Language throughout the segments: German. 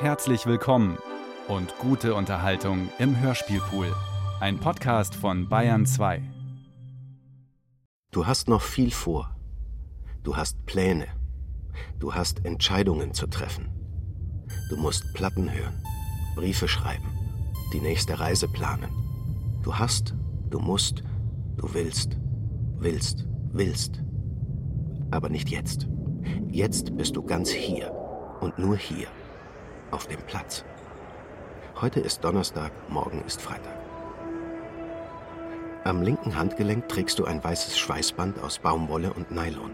Herzlich willkommen und gute Unterhaltung im Hörspielpool. Ein Podcast von Bayern 2. Du hast noch viel vor. Du hast Pläne. Du hast Entscheidungen zu treffen. Du musst Platten hören, Briefe schreiben, die nächste Reise planen. Du hast, du musst, du willst, willst, willst. Aber nicht jetzt. Jetzt bist du ganz hier und nur hier, auf dem Platz. Heute ist Donnerstag, morgen ist Freitag. Am linken Handgelenk trägst du ein weißes Schweißband aus Baumwolle und Nylon.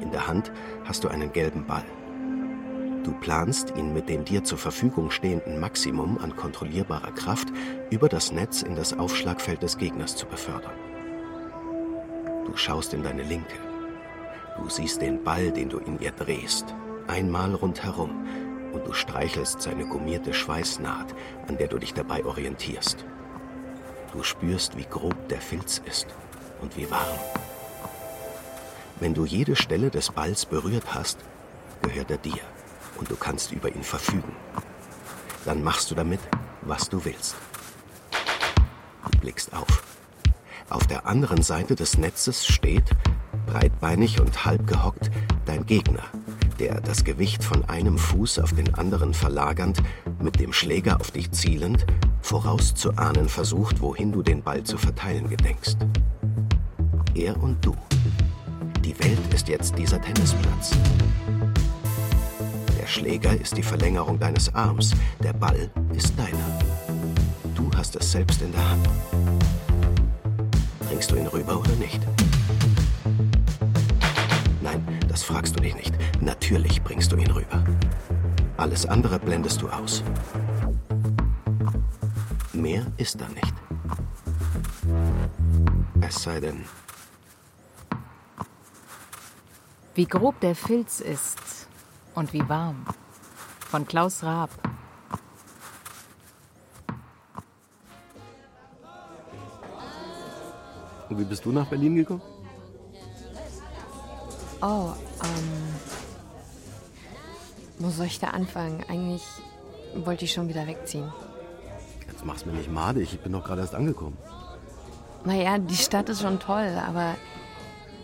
In der Hand hast du einen gelben Ball. Du planst, ihn mit dem dir zur Verfügung stehenden Maximum an kontrollierbarer Kraft über das Netz in das Aufschlagfeld des Gegners zu befördern. Du schaust in deine Linke. Du siehst den Ball, den du in ihr drehst, einmal rundherum, und du streichelst seine gummierte Schweißnaht, an der du dich dabei orientierst. Du spürst, wie grob der Filz ist und wie warm. Wenn du jede Stelle des Balls berührt hast, gehört er dir und du kannst über ihn verfügen. Dann machst du damit, was du willst. Du blickst auf. Auf der anderen Seite des Netzes steht, breitbeinig und halb gehockt, dein Gegner, der das Gewicht von einem Fuß auf den anderen verlagernd, mit dem Schläger auf dich zielend, vorauszuahnen versucht, wohin du den Ball zu verteilen gedenkst. Er und du. Die Welt ist jetzt dieser Tennisplatz. Der Schläger ist die Verlängerung deines Arms, der Ball ist deiner. Du hast es selbst in der Hand. Bringst du ihn rüber oder nicht? Das fragst du dich nicht. Natürlich bringst du ihn rüber. Alles andere blendest du aus. Mehr ist da nicht. Es sei denn, Wie grob der Filz ist und wie warm. Von Klaus Raab. Und wie bist du nach Berlin gekommen? Oh, ähm. Wo soll ich da anfangen? Eigentlich wollte ich schon wieder wegziehen. Jetzt mach's mir nicht madig, ich bin doch gerade erst angekommen. Naja, die Stadt ist schon toll, aber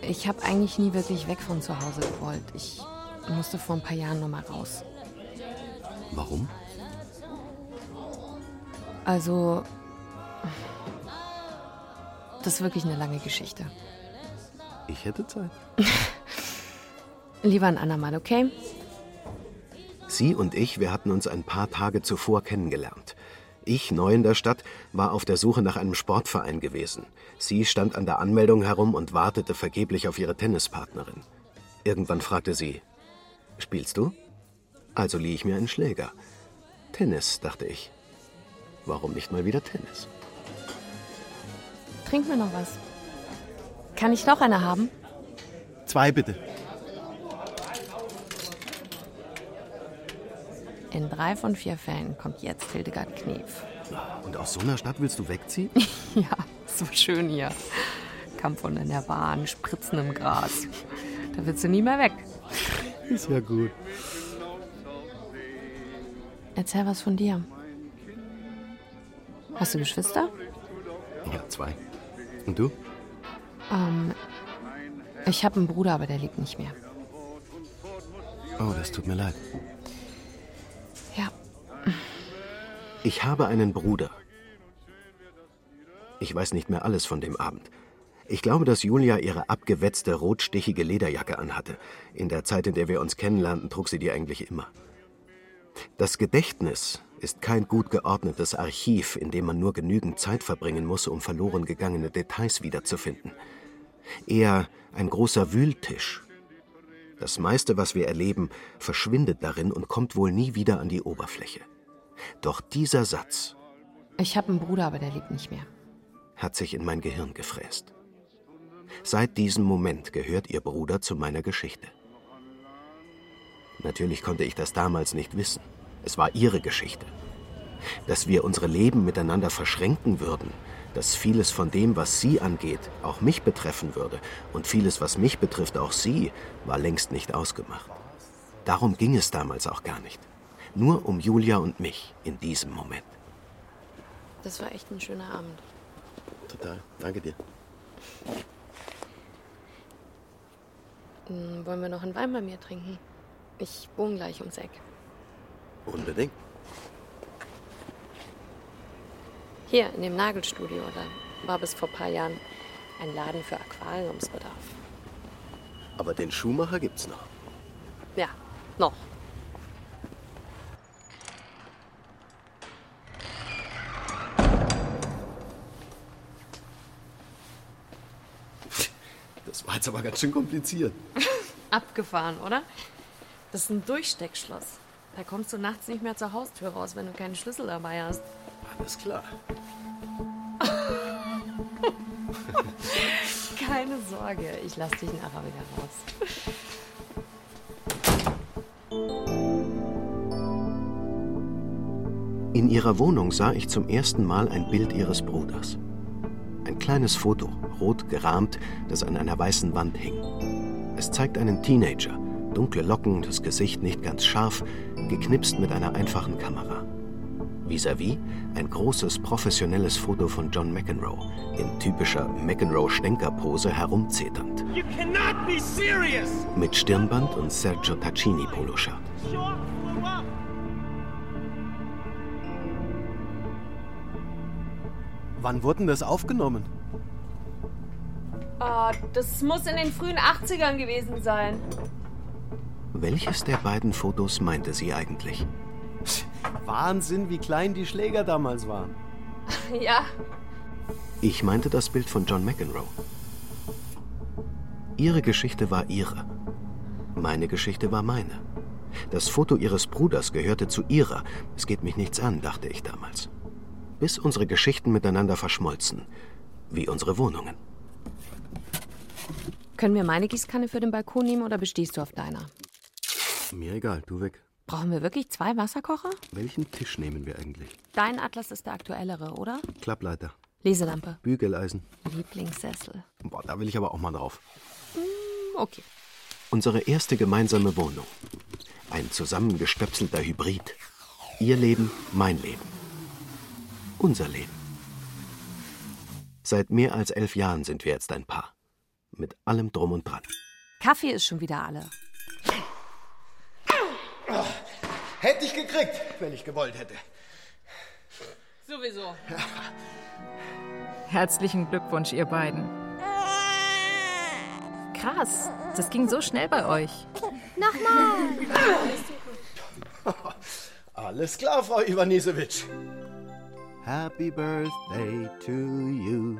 ich habe eigentlich nie wirklich weg von zu Hause gewollt. Ich musste vor ein paar Jahren noch mal raus. Warum? Also, das ist wirklich eine lange Geschichte. Ich hätte Zeit. Lieber ein andermal, okay? Sie und ich, wir hatten uns ein paar Tage zuvor kennengelernt. Ich, neu in der Stadt, war auf der Suche nach einem Sportverein gewesen. Sie stand an der Anmeldung herum und wartete vergeblich auf ihre Tennispartnerin. Irgendwann fragte sie, Spielst du? Also lieh ich mir einen Schläger. Tennis, dachte ich. Warum nicht mal wieder Tennis? Trink mir noch was. Kann ich noch eine haben? Zwei bitte. In drei von vier Fällen kommt jetzt Hildegard Knef. Und aus so einer Stadt willst du wegziehen? Ja, so schön hier. Kampfhund in der Bahn, Spritzen im Gras. Da willst du nie mehr weg. Ist ja gut. Erzähl was von dir. Hast du Geschwister? Ja, zwei. Und du? Ähm, ich habe einen Bruder, aber der lebt nicht mehr. Oh, das tut mir leid. Ich habe einen Bruder. Ich weiß nicht mehr alles von dem Abend. Ich glaube, dass Julia ihre abgewetzte, rotstichige Lederjacke anhatte. In der Zeit, in der wir uns kennenlernten, trug sie die eigentlich immer. Das Gedächtnis ist kein gut geordnetes Archiv, in dem man nur genügend Zeit verbringen muss, um verloren gegangene Details wiederzufinden. Eher ein großer Wühltisch. Das meiste, was wir erleben, verschwindet darin und kommt wohl nie wieder an die Oberfläche. Doch dieser Satz ich habe einen Bruder, aber der lebt nicht mehr. hat sich in mein Gehirn gefräst. Seit diesem Moment gehört ihr Bruder zu meiner Geschichte. Natürlich konnte ich das damals nicht wissen. Es war ihre Geschichte. Dass wir unsere Leben miteinander verschränken würden, dass vieles von dem, was sie angeht, auch mich betreffen würde und vieles, was mich betrifft, auch sie, war längst nicht ausgemacht. Darum ging es damals auch gar nicht. Nur um Julia und mich in diesem Moment. Das war echt ein schöner Abend. Total. Danke dir. Hm, wollen wir noch einen Wein bei mir trinken? Ich wohne gleich ums Eck. Unbedingt. Hier in dem Nagelstudio, da war bis vor ein paar Jahren ein Laden für Aquariumsbedarf. Aber den Schuhmacher gibt's noch. Ja, noch. Das war jetzt aber ganz schön kompliziert. Abgefahren, oder? Das ist ein Durchsteckschloss. Da kommst du nachts nicht mehr zur Haustür raus, wenn du keinen Schlüssel dabei hast. Alles klar. Keine Sorge, ich lass dich nachher wieder raus. In ihrer Wohnung sah ich zum ersten Mal ein Bild ihres Bruders. Ein kleines Foto, rot gerahmt, das an einer weißen Wand hing. Es zeigt einen Teenager, dunkle Locken, das Gesicht nicht ganz scharf, geknipst mit einer einfachen Kamera. Vis-à-vis ein großes professionelles Foto von John McEnroe, in typischer McEnroe-Stänkerpose herumzeternd. You cannot be serious! Mit Stirnband und Sergio Tacchini Wann wurden das aufgenommen? Ah, das muss in den frühen 80ern gewesen sein. Welches der beiden Fotos meinte sie eigentlich? Wahnsinn, wie klein die Schläger damals waren. Ja, Ich meinte das Bild von John McEnroe. Ihre Geschichte war ihre. Meine Geschichte war meine. Das Foto ihres Bruders gehörte zu ihrer. Es geht mich nichts an, dachte ich damals. Bis unsere Geschichten miteinander verschmolzen. Wie unsere Wohnungen. Können wir meine Gießkanne für den Balkon nehmen oder bestehst du auf deiner? Mir egal, du weg. Brauchen wir wirklich zwei Wasserkocher? Welchen Tisch nehmen wir eigentlich? Dein Atlas ist der aktuellere, oder? Klappleiter, Leselampe. Bügeleisen. Lieblingssessel. Boah, da will ich aber auch mal drauf. Okay. Unsere erste gemeinsame Wohnung. Ein zusammengestöpselter Hybrid. Ihr Leben, mein Leben. Unser Leben. Seit mehr als elf Jahren sind wir jetzt ein Paar. Mit allem drum und dran. Kaffee ist schon wieder alle. Hätte ich gekriegt, wenn ich gewollt hätte. Sowieso. Herzlichen Glückwunsch, ihr beiden. Krass, das ging so schnell bei euch. Alles klar, Frau Ivanisewitsch. Happy Birthday to you.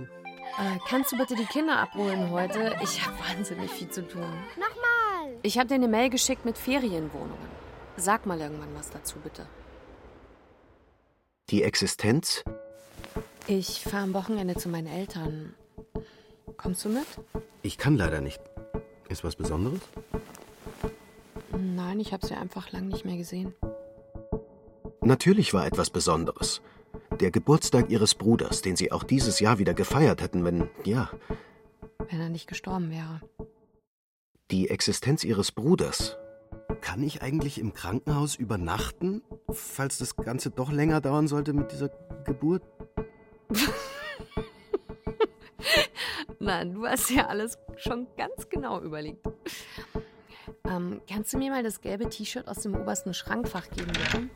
Äh, kannst du bitte die Kinder abholen heute? Ich habe wahnsinnig viel zu tun. Nochmal! Ich habe dir eine Mail geschickt mit Ferienwohnungen. Sag mal irgendwann was dazu, bitte. Die Existenz Ich fahre am Wochenende zu meinen Eltern. Kommst du mit? Ich kann leider nicht. Ist was Besonderes? Nein, ich habe sie einfach lang nicht mehr gesehen. Natürlich war etwas Besonderes. Der Geburtstag ihres Bruders, den sie auch dieses Jahr wieder gefeiert hätten, wenn, ja, Wenn er nicht gestorben wäre. die Existenz ihres Bruders. Kann ich eigentlich im Krankenhaus übernachten, falls das Ganze doch länger dauern sollte mit dieser Geburt? Nein, du hast ja alles schon ganz genau überlegt. Ähm, kannst du mir mal das gelbe T-Shirt aus dem obersten Schrankfach geben, bitte?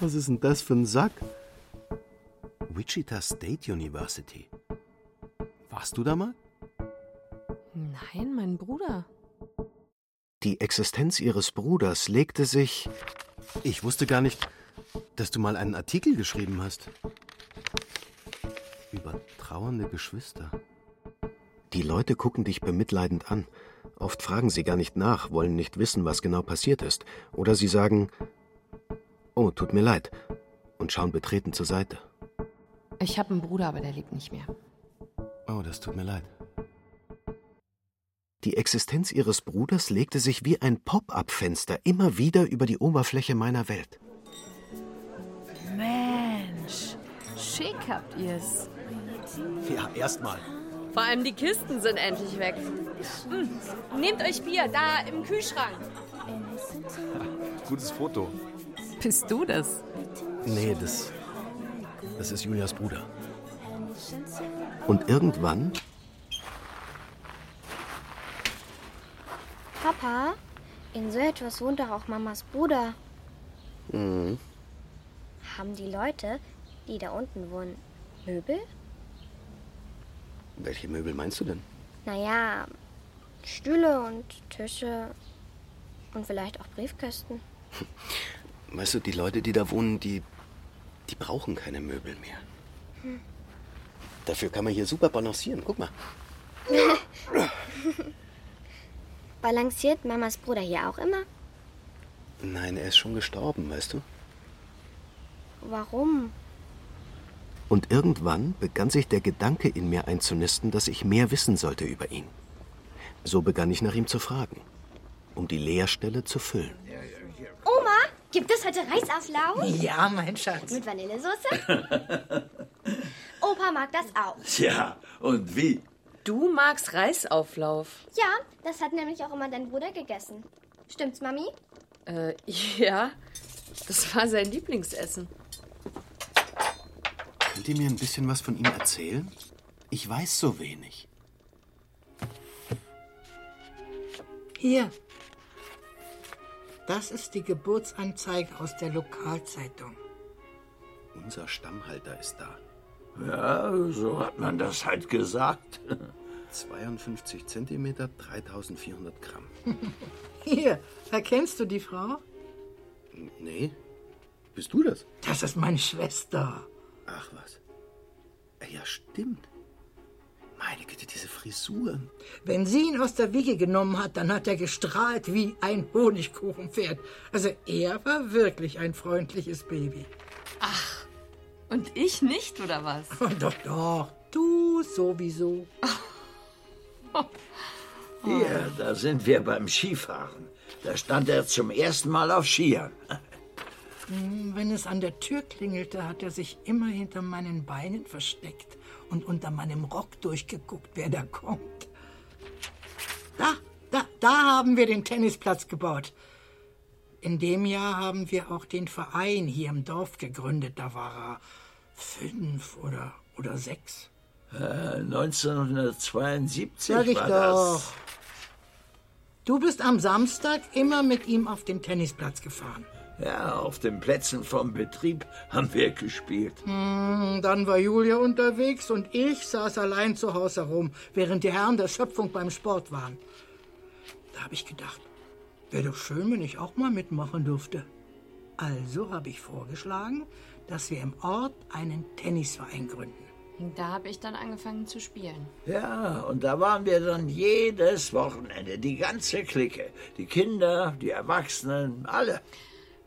Was ist denn das für ein Sack? Wichita State University. Warst du da mal? Nein, mein Bruder. Die Existenz ihres Bruders legte sich. Ich wusste gar nicht, dass du mal einen Artikel geschrieben hast. Über trauernde Geschwister. Die Leute gucken dich bemitleidend an. Oft fragen sie gar nicht nach, wollen nicht wissen, was genau passiert ist. Oder sie sagen, oh, tut mir leid, und schauen betreten zur Seite. Ich habe einen Bruder, aber der lebt nicht mehr. Oh, das tut mir leid. Die Existenz ihres Bruders legte sich wie ein Pop-up-Fenster immer wieder über die Oberfläche meiner Welt. Mensch, schick habt ihr's. Ja, erstmal. Vor allem die Kisten sind endlich weg. Hm, Nehmt euch Bier, da im Kühlschrank. gutes Foto. Bist du das? Nee, das. Das ist Julias Bruder. Und irgendwann Papa, in so etwas wohnt doch auch Mamas Bruder. Mhm. Haben die Leute, die da unten wohnen, Möbel? Welche Möbel meinst du denn? Naja, Stühle und Tische und vielleicht auch Briefkästen. Weißt du, die Leute, die da wohnen, die, die brauchen keine Möbel mehr. Hm. Dafür kann man hier super balancieren. Guck mal. Balanciert Mamas Bruder hier auch immer? Nein, er ist schon gestorben, weißt du? Warum? Und irgendwann begann sich der Gedanke in mir einzunisten, dass ich mehr wissen sollte über ihn. So begann ich nach ihm zu fragen, um die Leerstelle zu füllen. Gibt es heute Reisauflauf? Ja, mein Schatz. Mit Vanillesoße? Opa mag das auch. Ja, und wie? Du magst Reisauflauf. Ja, das hat nämlich auch immer dein Bruder gegessen. Stimmt's, Mami? Äh, ja. Das war sein Lieblingsessen. Könnt ihr mir ein bisschen was von ihm erzählen? Ich weiß so wenig. Hier. Das ist die Geburtsanzeige aus der Lokalzeitung. Unser Stammhalter ist da. Ja, so hat man das halt gesagt. 52 Zentimeter, 3400 Gramm. Hier, erkennst du die Frau? Nee. Bist du das? Das ist meine Schwester. Ach was. Ja, stimmt. Meine Güte, diese Frisuren. Wenn sie ihn aus der Wiege genommen hat, dann hat er gestrahlt wie ein Honigkuchenpferd. Also er war wirklich ein freundliches Baby. Ach, und ich nicht, oder was? Oh, doch, doch. Du sowieso. Hier, da sind wir beim Skifahren. Da stand er zum ersten Mal auf Skiern. Hm, Wenn es an der Tür klingelte, hat er sich immer hinter meinen Beinen versteckt und unter meinem Rock durchgeguckt, wer da kommt. Da, da, da haben wir den Tennisplatz gebaut. In dem Jahr haben wir auch den Verein hier im Dorf gegründet. Da war er fünf oder, oder sechs. Äh, 1972 Sag ich war doch. das. Du bist am Samstag immer mit ihm auf den Tennisplatz gefahren. Ja, auf den Plätzen vom Betrieb haben wir gespielt. Hm, dann war Julia unterwegs und ich saß allein zu Hause herum, während die Herren der Schöpfung beim Sport waren. Da habe ich gedacht, wäre doch schön, wenn ich auch mal mitmachen dürfte. Also habe ich vorgeschlagen, dass wir im Ort einen Tennisverein gründen. Da habe ich dann angefangen zu spielen. Ja, und da waren wir dann jedes Wochenende, die ganze Clique. Die Kinder, die Erwachsenen, alle.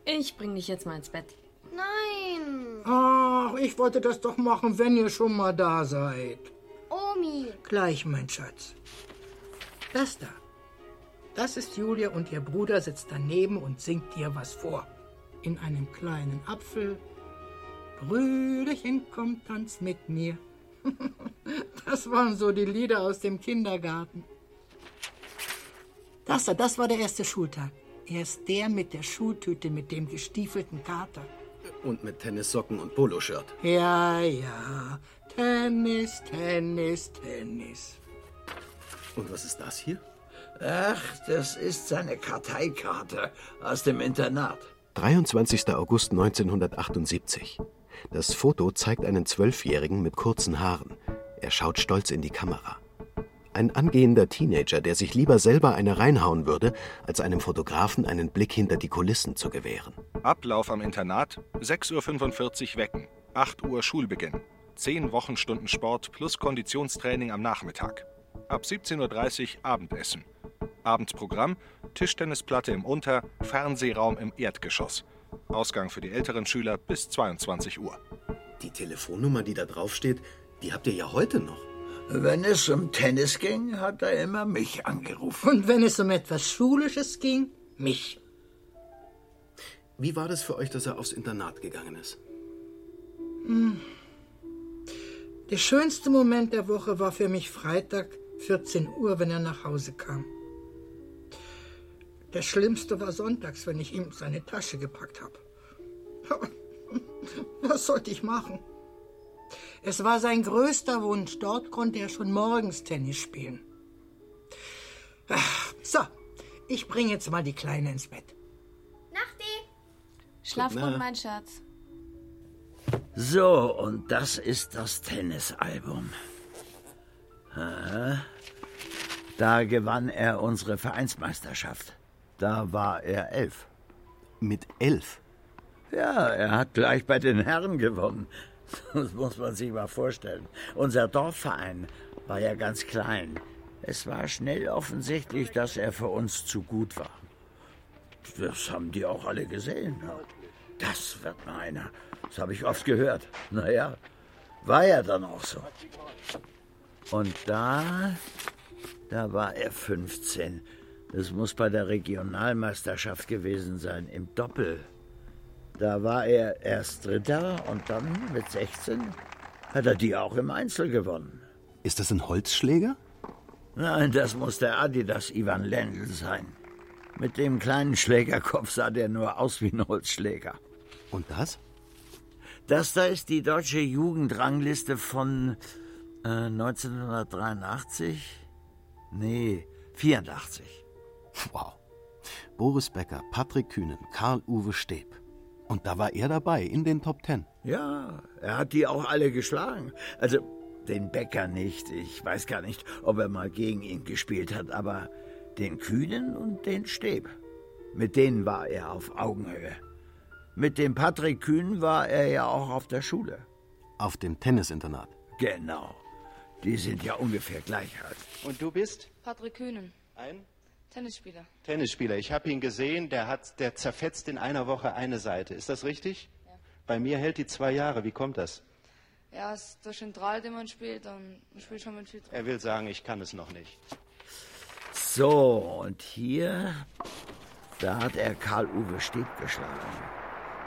Ich bring dich jetzt mal ins Bett. Nein. Ach, ich wollte das doch machen, wenn ihr schon mal da seid. Omi. Gleich, mein Schatz. Das da. Das ist Julia und ihr Bruder sitzt daneben und singt dir was vor. In einem kleinen Apfel. Brüderchen, komm, tanz mit mir. Das waren so die Lieder aus dem Kindergarten. Das da, das war der erste Schultag. Er ist der mit der Schultüte mit dem gestiefelten Kater. Und mit Tennissocken und Poloshirt. Ja, ja. Tennis, Tennis, Tennis. Und was ist das hier? Ach, das ist seine Karteikarte aus dem Internat. 23. August 1978. Das Foto zeigt einen Zwölfjährigen mit kurzen Haaren. Er schaut stolz in die Kamera. Ein angehender Teenager, der sich lieber selber eine reinhauen würde, als einem Fotografen einen Blick hinter die Kulissen zu gewähren. Ablauf am Internat: 6.45 Uhr wecken, 8 Uhr Schulbeginn, 10 Wochenstunden Sport plus Konditionstraining am Nachmittag. Ab 17.30 Uhr Abendessen. Abendprogramm: Tischtennisplatte im Unter-, Fernsehraum im Erdgeschoss. Ausgang für die älteren Schüler bis 22 Uhr. Die Telefonnummer, die da draufsteht, die habt ihr ja heute noch. Wenn es um Tennis ging, hat er immer mich angerufen. Und wenn es um etwas Schulisches ging, mich. Wie war das für euch, dass er aufs Internat gegangen ist? Hm. Der schönste Moment der Woche war für mich Freitag, 14 Uhr, wenn er nach Hause kam. Das Schlimmste war sonntags, wenn ich ihm seine Tasche gepackt habe. Was sollte ich machen? Es war sein größter Wunsch. Dort konnte er schon morgens Tennis spielen. So, ich bringe jetzt mal die Kleine ins Bett. Nachti! Schlaf gut, mein Schatz. So, und das ist das Tennisalbum. Da gewann er unsere Vereinsmeisterschaft. Da war er elf. Mit elf? Ja, er hat gleich bei den Herren gewonnen. Das muss man sich mal vorstellen. Unser Dorfverein war ja ganz klein. Es war schnell offensichtlich, dass er für uns zu gut war. Das haben die auch alle gesehen. Das wird mal einer. Das habe ich oft gehört. Naja, war ja dann auch so. Und da, da war er 15. Das muss bei der Regionalmeisterschaft gewesen sein, im Doppel. Da war er erst Dritter und dann mit 16 hat er die auch im Einzel gewonnen. Ist das ein Holzschläger? Nein, das muss der Adidas Ivan Lendl sein. Mit dem kleinen Schlägerkopf sah der nur aus wie ein Holzschläger. Und das? Das da ist die deutsche Jugendrangliste von äh, 1983? Nee, 84. Wow. Boris Becker, Patrick Kühnen, Karl-Uwe Steb. Und da war er dabei, in den Top Ten. Ja, er hat die auch alle geschlagen. Also den Becker nicht. Ich weiß gar nicht, ob er mal gegen ihn gespielt hat, aber den Kühnen und den Steb. Mit denen war er auf Augenhöhe. Mit dem Patrick Kühn war er ja auch auf der Schule. Auf dem Tennisinternat. Genau. Die sind ja ungefähr gleich alt. Und du bist Patrick Kühnen, ein Tennisspieler. Tennisspieler. Ich habe ihn gesehen, der, hat, der zerfetzt in einer Woche eine Seite. Ist das richtig? Ja. Bei mir hält die zwei Jahre. Wie kommt das? Ja, es ist durch den Drahl, den man spielt, und man spielt schon mit viel Druck. Er will sagen, ich kann es noch nicht. So, und hier, da hat er Karl-Uwe Steb geschlagen.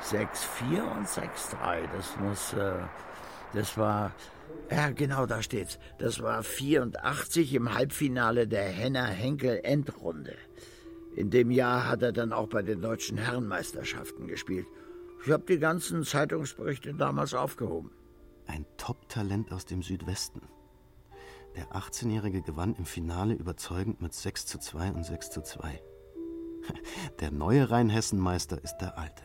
6-4 und 6-3. Das muss, äh, das war, ja genau, da steht's. Das war 84 im Halbfinale der Henner-Henkel-Endrunde. In dem Jahr hat er dann auch bei den deutschen Herrenmeisterschaften gespielt. Ich habe die ganzen Zeitungsberichte damals aufgehoben. Ein Top-Talent aus dem Südwesten. Der 18-Jährige gewann im Finale überzeugend mit 6 zu 2 und 6 zu 2. Der neue Rheinhessenmeister ist der alte.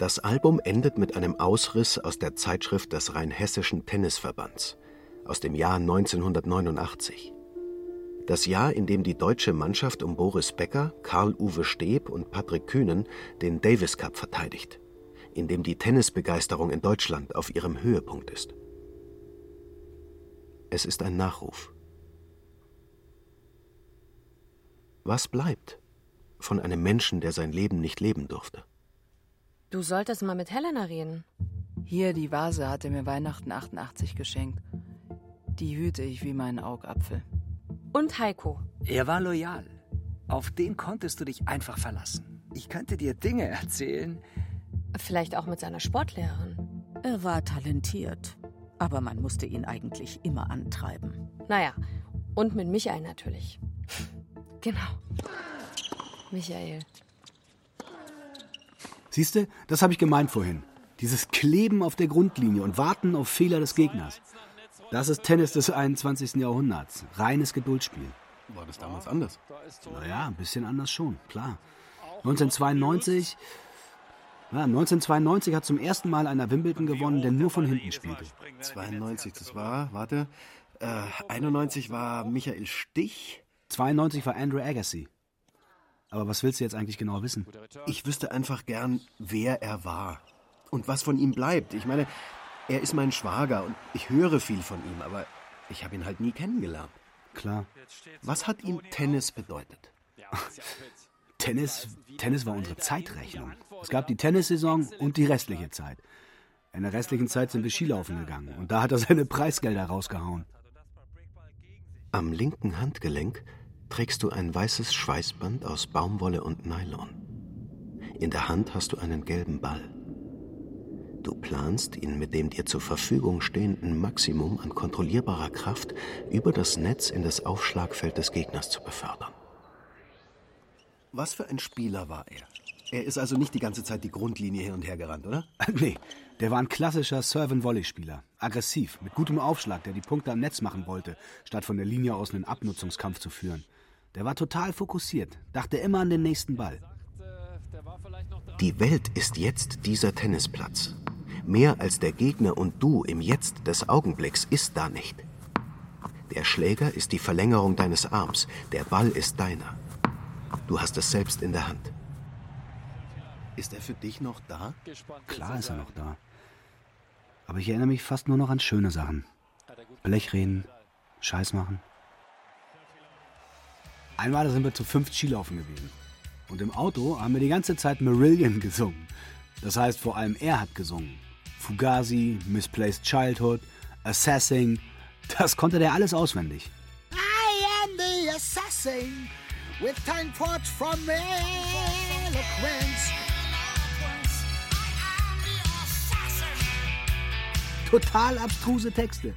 Das Album endet mit einem Ausriss aus der Zeitschrift des Rheinhessischen Tennisverbands aus dem Jahr 1989. Das Jahr, in dem die deutsche Mannschaft um Boris Becker, Karl-Uwe Steb und Patrick Kühnen den Davis Cup verteidigt, in dem die Tennisbegeisterung in Deutschland auf ihrem Höhepunkt ist. Es ist ein Nachruf. Was bleibt von einem Menschen, der sein Leben nicht leben durfte? Du solltest mal mit Helena reden. Hier, die Vase hat er mir Weihnachten 88 geschenkt. Die hüte ich wie meinen Augapfel. Und Heiko. Er war loyal. Auf den konntest du dich einfach verlassen. Ich könnte dir Dinge erzählen. Vielleicht auch mit seiner Sportlehrerin. Er war talentiert, aber man musste ihn eigentlich immer antreiben. Naja, und mit Michael natürlich. Genau. Michael. Siehst du, das habe ich gemeint vorhin. Dieses Kleben auf der Grundlinie und Warten auf Fehler des Gegners. Das ist Tennis des 21. Jahrhunderts. Reines Geduldsspiel. War das damals anders? Naja, ein bisschen anders schon, klar. 1992. Ja, 1992 hat zum ersten Mal einer Wimbledon gewonnen, der nur von hinten spielte. 92, das war, warte, äh, 91 war Michael Stich. 92 war Andrew Agassi. Aber was willst du jetzt eigentlich genau wissen? Ich wüsste einfach gern, wer er war und was von ihm bleibt. Ich meine, er ist mein Schwager und ich höre viel von ihm, aber ich habe ihn halt nie kennengelernt. Klar. Was hat ihm Tennis bedeutet? Tennis, Tennis war unsere Zeitrechnung. Es gab die Tennissaison und die restliche Zeit. In der restlichen Zeit sind wir Skilaufen gegangen und da hat er seine Preisgelder rausgehauen. Am linken Handgelenk trägst du ein weißes Schweißband aus Baumwolle und Nylon. In der Hand hast du einen gelben Ball. Du planst, ihn mit dem dir zur Verfügung stehenden Maximum an kontrollierbarer Kraft über das Netz in das Aufschlagfeld des Gegners zu befördern. Was für ein Spieler war er? Er ist also nicht die ganze Zeit die Grundlinie hin und her gerannt, oder? Nee, der war ein klassischer Serve-and-Volley-Spieler. Aggressiv, mit gutem Aufschlag, der die Punkte am Netz machen wollte, statt von der Linie aus einen Abnutzungskampf zu führen. Der war total fokussiert, dachte immer an den nächsten Ball. Die Welt ist jetzt dieser Tennisplatz. Mehr als der Gegner und du im Jetzt des Augenblicks ist da nicht. Der Schläger ist die Verlängerung deines Arms, der Ball ist deiner. Du hast es selbst in der Hand. Ist er für dich noch da? Klar ist er noch da. Aber ich erinnere mich fast nur noch an schöne Sachen. Blechreden, Scheiß machen. Einmal sind wir zu fünf Skilaufen gewesen. Und im Auto haben wir die ganze Zeit Marillion gesungen. Das heißt, vor allem er hat gesungen. Fugazi, Misplaced Childhood, Assassin. Das konnte der alles auswendig. I am the assassin with time thoughts from eloquence. Total abstruse Texte.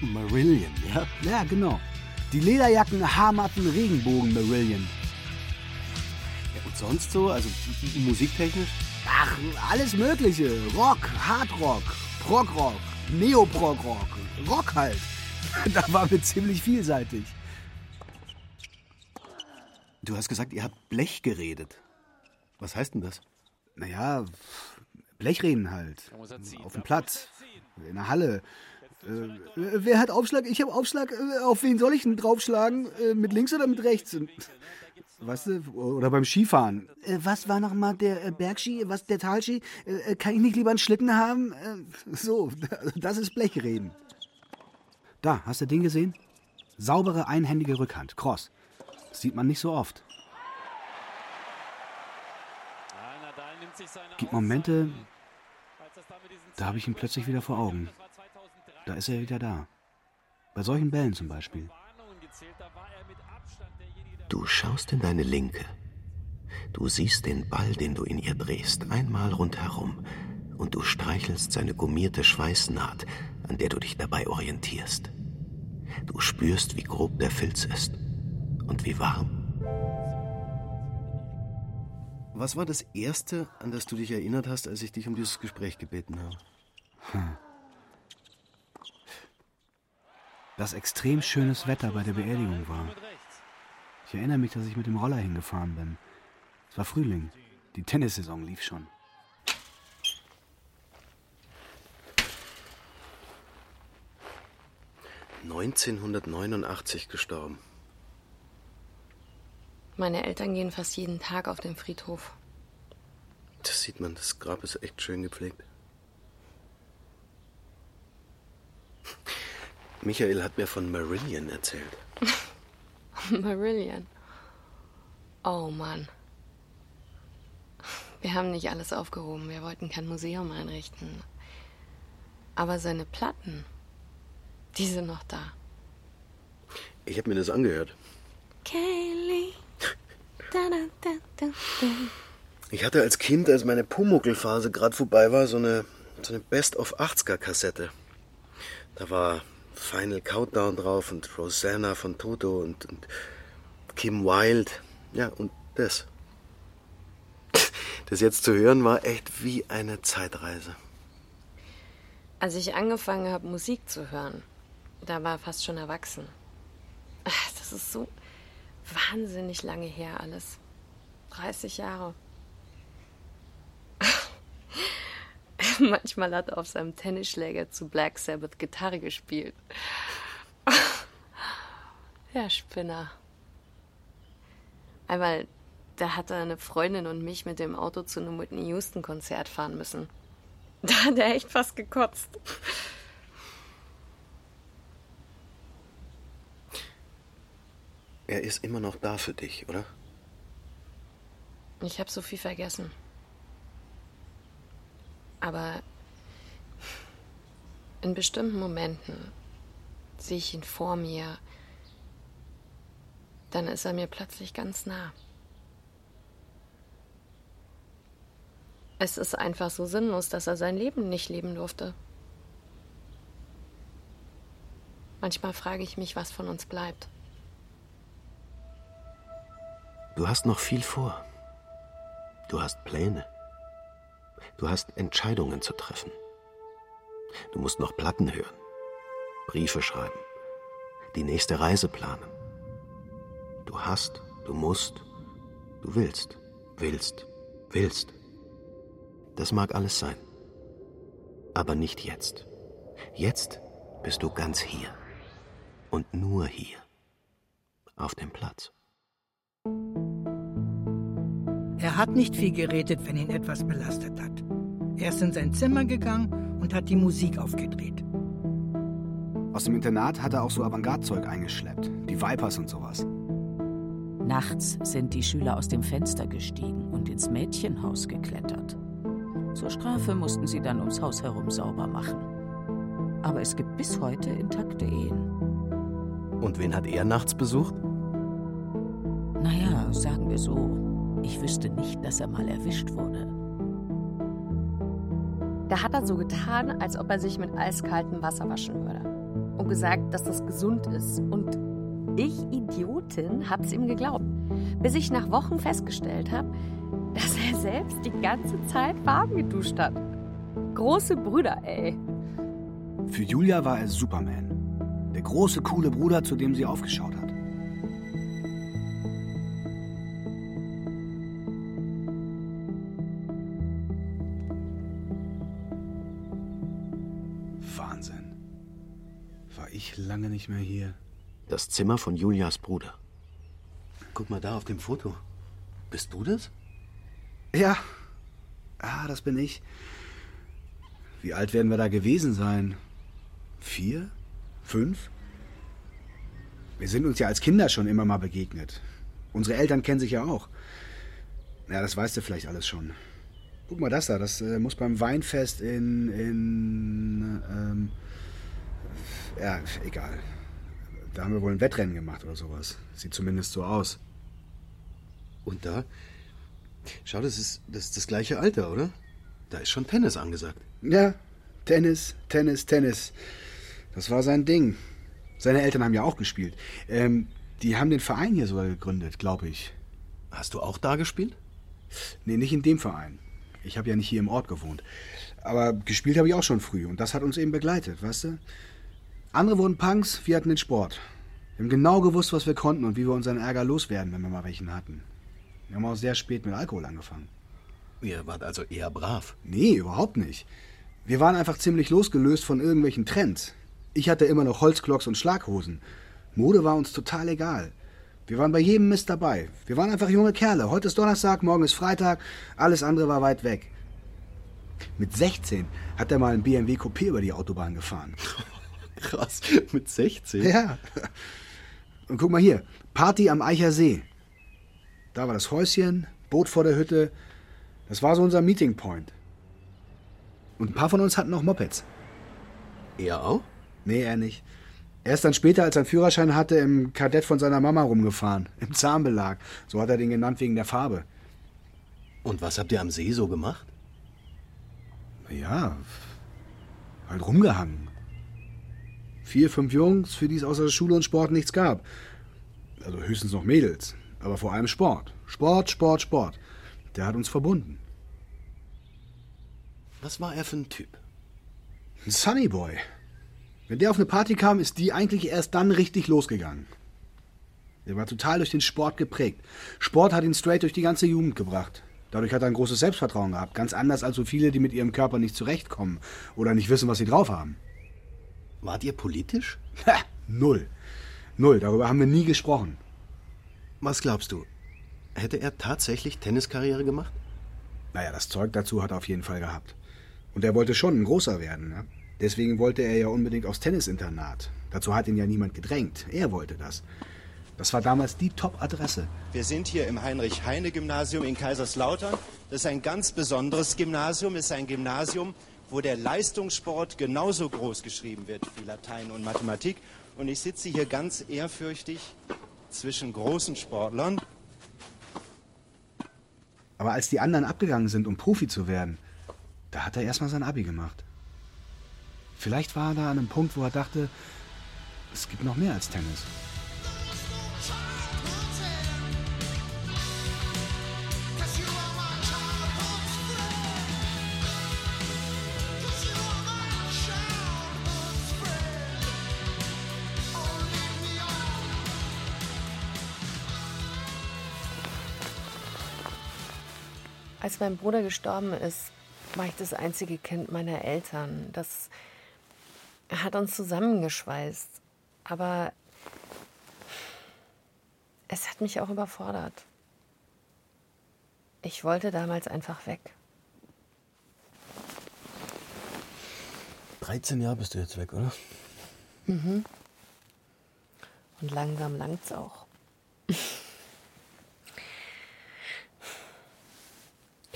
Marillion, ja? Ja, genau. Die Lederjacken, Haarmatten, Regenbogen Marillion. Ja, und sonst so? Also musiktechnisch? Ach, alles Mögliche. Rock, Hardrock, Progrock, Neoprogrock, Rock halt. Da waren wir ziemlich vielseitig. Du hast gesagt, ihr habt Blech geredet. Was heißt denn das? Naja, Blechreden halt. Auf dem Platz, in der Halle. Äh, wer hat Aufschlag? Ich habe Aufschlag. Äh, auf wen soll ich denn draufschlagen? Äh, mit links oder mit rechts? Weißt du, oder beim Skifahren. Äh, was war nochmal der äh, Bergski? Was der Talski? Äh, kann ich nicht lieber einen Schlitten haben? so, das ist Blechreden. Da, hast du den gesehen? Saubere einhändige Rückhand, Cross. Das sieht man nicht so oft. Gibt Momente, da habe ich ihn plötzlich wieder vor Augen. Da ist er wieder da. Bei solchen Bällen zum Beispiel. Du schaust in deine Linke. Du siehst den Ball, den du in ihr drehst, einmal rundherum, und du streichelst seine gummierte Schweißnaht, an der du dich dabei orientierst. Du spürst, wie grob der Filz ist und wie warm. Was war das Erste, an das du dich erinnert hast, als ich dich um dieses Gespräch gebeten habe? Hm. Dass extrem schönes Wetter bei der Beerdigung war. Ich erinnere mich, dass ich mit dem Roller hingefahren bin. Es war Frühling. Die Tennissaison lief schon. ...1989 gestorben. Meine Eltern gehen fast jeden Tag auf den Friedhof. Das sieht man, das Grab ist echt schön gepflegt. Michael hat mir von Marillion erzählt. Marillion. Oh Mann. Wir haben nicht alles aufgehoben. Wir wollten kein Museum einrichten. Aber seine Platten, die sind noch da. Ich habe mir das angehört. Kaylee. Da, da, da, ich hatte als Kind, als meine Pumuckelphase gerade vorbei war, so eine, so eine Best-of-80er-Kassette. Da war Final Countdown drauf und Rosanna von Toto und, und Kim Wilde. Ja, und das. Das jetzt zu hören war echt wie eine Zeitreise. Als ich angefangen habe, Musik zu hören, da war fast schon erwachsen. Ach, das ist so wahnsinnig lange her alles. 30 Jahre. Manchmal hat er auf seinem Tennisschläger zu Black Sabbath Gitarre gespielt. ja, Spinner. Einmal, da hat er eine Freundin und mich mit dem Auto zu einem Whitney Houston Konzert fahren müssen. Da hat er echt fast gekotzt. Er ist immer noch da für dich, oder? Ich habe so viel vergessen. Aber in bestimmten Momenten sehe ich ihn vor mir, dann ist er mir plötzlich ganz nah. Es ist einfach so sinnlos, dass er sein Leben nicht leben durfte. Manchmal frage ich mich, was von uns bleibt. Du hast noch viel vor. Du hast Pläne. Du hast Entscheidungen zu treffen. Du musst noch Platten hören, Briefe schreiben, die nächste Reise planen. Du hast, du musst, du willst, willst, willst. Das mag alles sein. Aber nicht jetzt. Jetzt bist du ganz hier. Und nur hier. Auf dem Platz. Er hat nicht viel geredet, wenn ihn etwas belastet hat. Er ist in sein Zimmer gegangen und hat die Musik aufgedreht. Aus dem Internat hat er auch so Avantgarde-Zeug eingeschleppt. Die Vipers und sowas. Nachts sind die Schüler aus dem Fenster gestiegen und ins Mädchenhaus geklettert. Zur Strafe mussten sie dann ums Haus herum sauber machen. Aber es gibt bis heute intakte Ehen. Und wen hat er nachts besucht? Naja, sagen wir so, ich wüsste nicht, dass er mal erwischt wurde. Da hat er so getan, als ob er sich mit eiskaltem Wasser waschen würde. Und gesagt, dass das gesund ist. Und ich, Idiotin, hab's ihm geglaubt. Bis ich nach Wochen festgestellt habe, dass er selbst die ganze Zeit warm geduscht hat. Große Brüder, ey. Für Julia war er Superman. Der große, coole Bruder, zu dem sie aufgeschaut hat. Lange nicht mehr hier. Das Zimmer von Julias Bruder. Guck mal da auf dem Foto. Bist du das? Ja. Ah, das bin ich. Wie alt werden wir da gewesen sein? Vier? Fünf? Wir sind uns ja als Kinder schon immer mal begegnet. Unsere Eltern kennen sich ja auch. Ja, das weißt du vielleicht alles schon. Guck mal das da, das äh, muss beim Weinfest in. in. Ähm, ja, egal. Da haben wir wohl ein Wettrennen gemacht oder sowas. Sieht zumindest so aus. Und da? Schau, das ist, das ist das gleiche Alter, oder? Da ist schon Tennis angesagt. Ja, Tennis, Tennis, Tennis. Das war sein Ding. Seine Eltern haben ja auch gespielt. Ähm, die haben den Verein hier sogar gegründet, glaube ich. Hast du auch da gespielt? Nee, nicht in dem Verein. Ich habe ja nicht hier im Ort gewohnt. Aber gespielt habe ich auch schon früh und das hat uns eben begleitet, weißt du? Andere wurden Punks, wir hatten den Sport. Wir haben genau gewusst, was wir konnten und wie wir unseren Ärger loswerden, wenn wir mal welchen hatten. Wir haben auch sehr spät mit Alkohol angefangen. Ihr wart also eher brav. Nee, überhaupt nicht. Wir waren einfach ziemlich losgelöst von irgendwelchen Trends. Ich hatte immer noch Holzklocks und Schlaghosen. Mode war uns total egal. Wir waren bei jedem Mist dabei. Wir waren einfach junge Kerle. Heute ist Donnerstag, morgen ist Freitag. Alles andere war weit weg. Mit 16 hat er mal ein BMW Coupé über die Autobahn gefahren. Krass, mit 16? Ja. Und guck mal hier, Party am Eicher See. Da war das Häuschen, Boot vor der Hütte. Das war so unser Meeting Point. Und ein paar von uns hatten auch Mopeds. Er auch? Nee, er nicht. Er ist dann später, als er einen Führerschein hatte, im Kadett von seiner Mama rumgefahren. Im Zahnbelag. So hat er den genannt wegen der Farbe. Und was habt ihr am See so gemacht? Ja, halt rumgehangen. Vier, fünf Jungs, für die es außer Schule und Sport nichts gab. Also höchstens noch Mädels. Aber vor allem Sport. Sport, Sport, Sport. Der hat uns verbunden. Was war er für ein Typ? Ein Sunny Boy. Wenn der auf eine Party kam, ist die eigentlich erst dann richtig losgegangen. Er war total durch den Sport geprägt. Sport hat ihn straight durch die ganze Jugend gebracht. Dadurch hat er ein großes Selbstvertrauen gehabt. Ganz anders als so viele, die mit ihrem Körper nicht zurechtkommen oder nicht wissen, was sie drauf haben. Wart ihr politisch? Ha, null. Null. Darüber haben wir nie gesprochen. Was glaubst du? Hätte er tatsächlich Tenniskarriere gemacht? Naja, das Zeug dazu hat er auf jeden Fall gehabt. Und er wollte schon ein großer werden. Ne? Deswegen wollte er ja unbedingt aufs Tennisinternat. Dazu hat ihn ja niemand gedrängt. Er wollte das. Das war damals die Top-Adresse. Wir sind hier im Heinrich-Heine-Gymnasium in Kaiserslautern. Das ist ein ganz besonderes Gymnasium. Es ist ein Gymnasium, wo der Leistungssport genauso groß geschrieben wird wie Latein und Mathematik. Und ich sitze hier ganz ehrfürchtig zwischen großen Sportlern. Aber als die anderen abgegangen sind, um Profi zu werden, da hat er erstmal sein Abi gemacht. Vielleicht war er da an einem Punkt, wo er dachte, es gibt noch mehr als Tennis. Als mein Bruder gestorben ist, war ich das einzige Kind meiner Eltern. Das hat uns zusammengeschweißt. Aber es hat mich auch überfordert. Ich wollte damals einfach weg. 13 Jahre bist du jetzt weg, oder? Mhm. Und langsam langt's auch.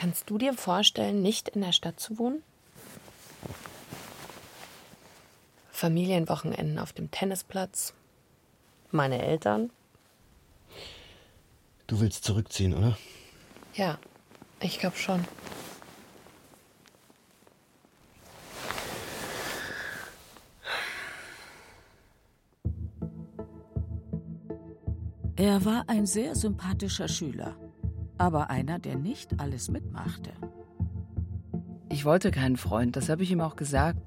Kannst du dir vorstellen, nicht in der Stadt zu wohnen? Familienwochenenden auf dem Tennisplatz. Meine Eltern. Du willst zurückziehen, oder? Ja, ich glaube schon. Er war ein sehr sympathischer Schüler, aber einer, der nicht alles mitmachte. Ich wollte keinen Freund, das habe ich ihm auch gesagt.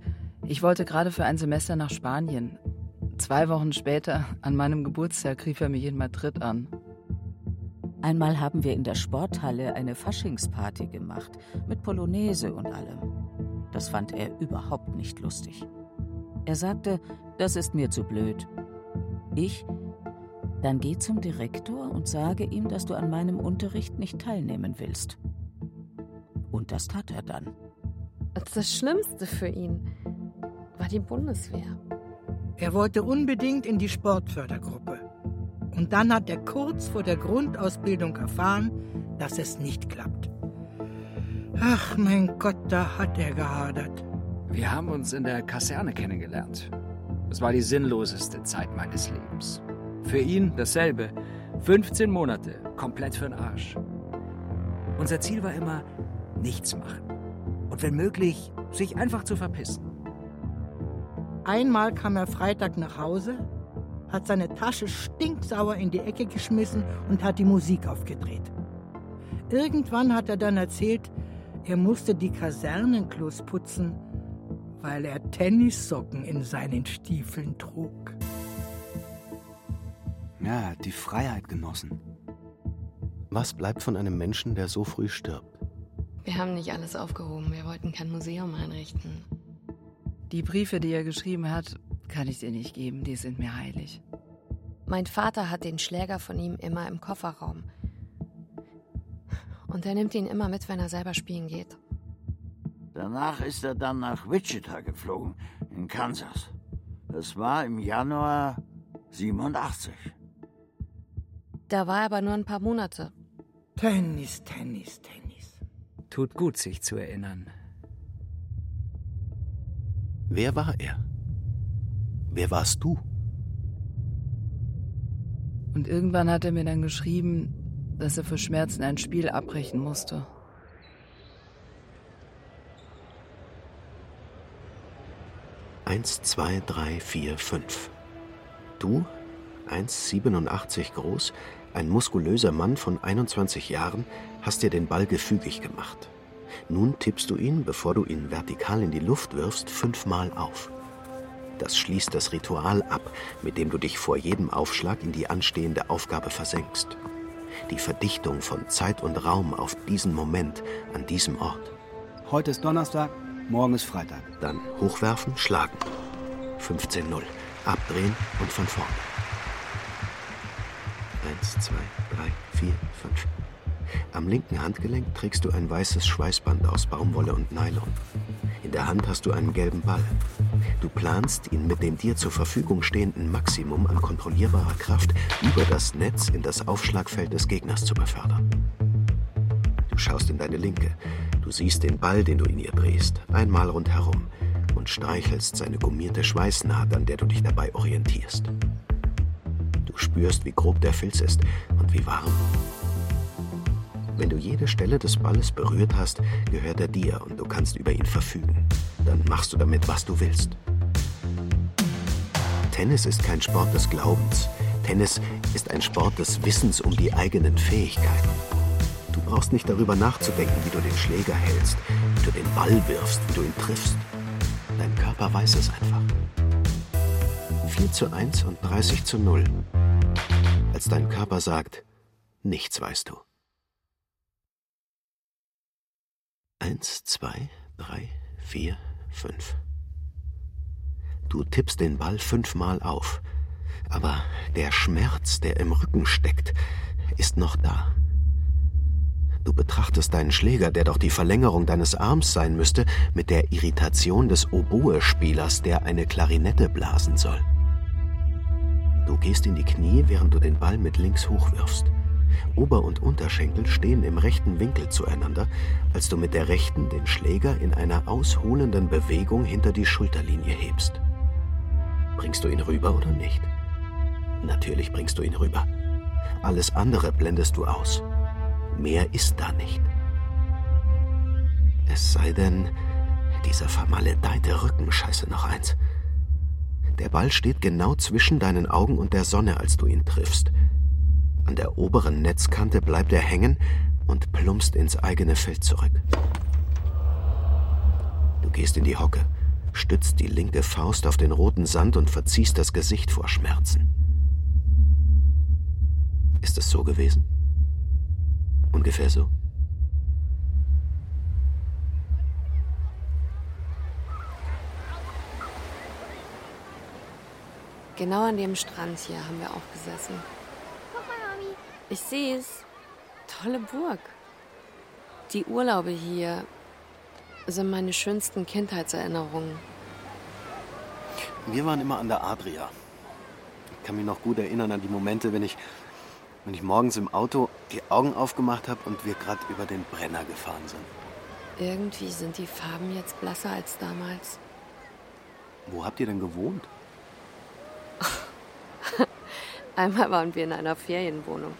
Ich wollte gerade für ein Semester nach Spanien. Zwei Wochen später, an meinem Geburtstag, rief er mich in Madrid an. Einmal haben wir in der Sporthalle eine Faschingsparty gemacht, mit Polonaise und allem. Das fand er überhaupt nicht lustig. Er sagte, das ist mir zu blöd. Ich, dann geh zum Direktor und sage ihm, dass du an meinem Unterricht nicht teilnehmen willst. Und das tat er dann. Das Schlimmste für ihn war die Bundeswehr. Er wollte unbedingt in die Sportfördergruppe. Und dann hat er kurz vor der Grundausbildung erfahren, dass es nicht klappt. Ach mein Gott, da hat er gehadert. Wir haben uns in der Kaserne kennengelernt. Es war die sinnloseste Zeit meines Lebens. Für ihn dasselbe. 15 Monate, komplett für den Arsch. Unser Ziel war immer, nichts machen. Und wenn möglich, sich einfach zu verpissen. Einmal kam er Freitag nach Hause, hat seine Tasche stinksauer in die Ecke geschmissen und hat die Musik aufgedreht. Irgendwann hat er dann erzählt, er musste die Kasernenklos putzen, weil er Tennissocken in seinen Stiefeln trug. Ja, er hat die Freiheit genossen. Was bleibt von einem Menschen, der so früh stirbt? Wir haben nicht alles aufgehoben. Wir wollten kein Museum einrichten. Die Briefe, die er geschrieben hat, kann ich dir nicht geben. Die sind mir heilig. Mein Vater hat den Schläger von ihm immer im Kofferraum. Und er nimmt ihn immer mit, wenn er selber spielen geht. Danach ist er dann nach Wichita geflogen, in Kansas. Das war im Januar 87. Da war er aber nur ein paar Monate. Tennis, Tennis, Tennis. Tut gut, sich zu erinnern. Wer war er? Wer warst du? Und irgendwann hat er mir dann geschrieben, dass er für Schmerzen ein Spiel abbrechen musste. Eins, zwei, drei, vier, fünf. Du, 1,87 groß, ein muskulöser Mann von 21 Jahren, hast dir den Ball gefügig gemacht. Nun tippst du ihn, bevor du ihn vertikal in die Luft wirfst, fünfmal auf. Das schließt das Ritual ab, mit dem du dich vor jedem Aufschlag in die anstehende Aufgabe versenkst. Die Verdichtung von Zeit und Raum auf diesen Moment, an diesem Ort. Heute ist Donnerstag, morgen ist Freitag. Dann hochwerfen, schlagen. 15-0. Abdrehen und von vorne. Eins, zwei, drei, vier, fünf. Am linken Handgelenk trägst du ein weißes Schweißband aus Baumwolle und Nylon. In der Hand hast du einen gelben Ball. Du planst, ihn mit dem dir zur Verfügung stehenden Maximum an kontrollierbarer Kraft über das Netz in das Aufschlagfeld des Gegners zu befördern. Du schaust in deine Linke. Du siehst den Ball, den du in ihr drehst, einmal rundherum und streichelst seine gummierte Schweißnaht, an der du dich dabei orientierst. Spürst, wie grob der Filz ist und wie warm. Wenn du jede Stelle des Balles berührt hast, gehört er dir und du kannst über ihn verfügen. Dann machst du damit, was du willst. Tennis ist kein Sport des Glaubens. Tennis ist ein Sport des Wissens um die eigenen Fähigkeiten. Du brauchst nicht darüber nachzudenken, wie du den Schläger hältst, wie du den Ball wirfst, wie du ihn triffst. Dein Körper weiß es einfach. 4 zu 1 und 30 zu 0. Als dein Körper sagt, nichts weißt du. Eins, zwei, drei, vier, fünf. Du tippst den Ball fünfmal auf, aber der Schmerz, der im Rücken steckt, ist noch da. Du betrachtest deinen Schläger, der doch die Verlängerung deines Arms sein müsste, mit der Irritation des Oboe-Spielers, der eine Klarinette blasen soll. Du gehst in die Knie, während du den Ball mit links hochwirfst. Ober- und Unterschenkel stehen im rechten Winkel zueinander, als du mit der rechten den Schläger in einer ausholenden Bewegung hinter die Schulterlinie hebst. Bringst du ihn rüber oder nicht? Natürlich bringst du ihn rüber. Alles andere blendest du aus. Mehr ist da nicht. Es sei denn, dieser vermaledeite Rücken, scheiße noch eins. Der Ball steht genau zwischen deinen Augen und der Sonne, als du ihn triffst. An der oberen Netzkante bleibt er hängen und plumpst ins eigene Feld zurück. Du gehst in die Hocke, stützt die linke Faust auf den roten Sand und verziehst das Gesicht vor Schmerzen. Ist es so gewesen? Ungefähr so. Genau an dem Strand hier haben wir auch gesessen. Guck mal, Mami. Ich sehe es. Tolle Burg. Die Urlaube hier sind meine schönsten Kindheitserinnerungen. Wir waren immer an der Adria. Ich kann mich noch gut erinnern an die Momente, wenn ich, wenn ich morgens im Auto die Augen aufgemacht habe und wir gerade über den Brenner gefahren sind. Irgendwie sind die Farben jetzt blasser als damals. Wo habt ihr denn gewohnt? Einmal waren wir in einer Ferienwohnung.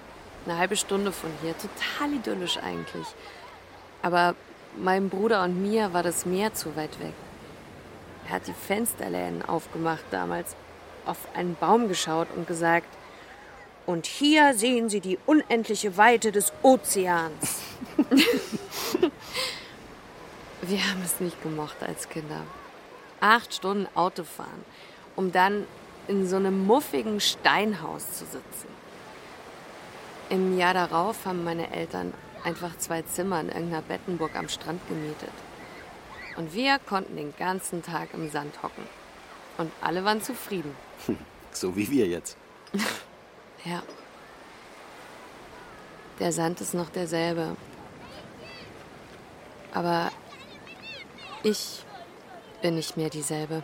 Eine halbe Stunde von hier. Total idyllisch eigentlich. Aber meinem Bruder und mir war das Meer zu weit weg. Er hat die Fensterläden aufgemacht damals, auf einen Baum geschaut und gesagt, und hier sehen Sie die unendliche Weite des Ozeans. Wir haben es nicht gemocht als Kinder. Acht Stunden Auto fahren, um dann in so einem muffigen Steinhaus zu sitzen. Im Jahr darauf haben meine Eltern einfach zwei Zimmer in irgendeiner Bettenburg am Strand gemietet. Und wir konnten den ganzen Tag im Sand hocken. Und alle waren zufrieden. So wie wir jetzt. Ja. Der Sand ist noch derselbe. Aber ich bin nicht mehr dieselbe.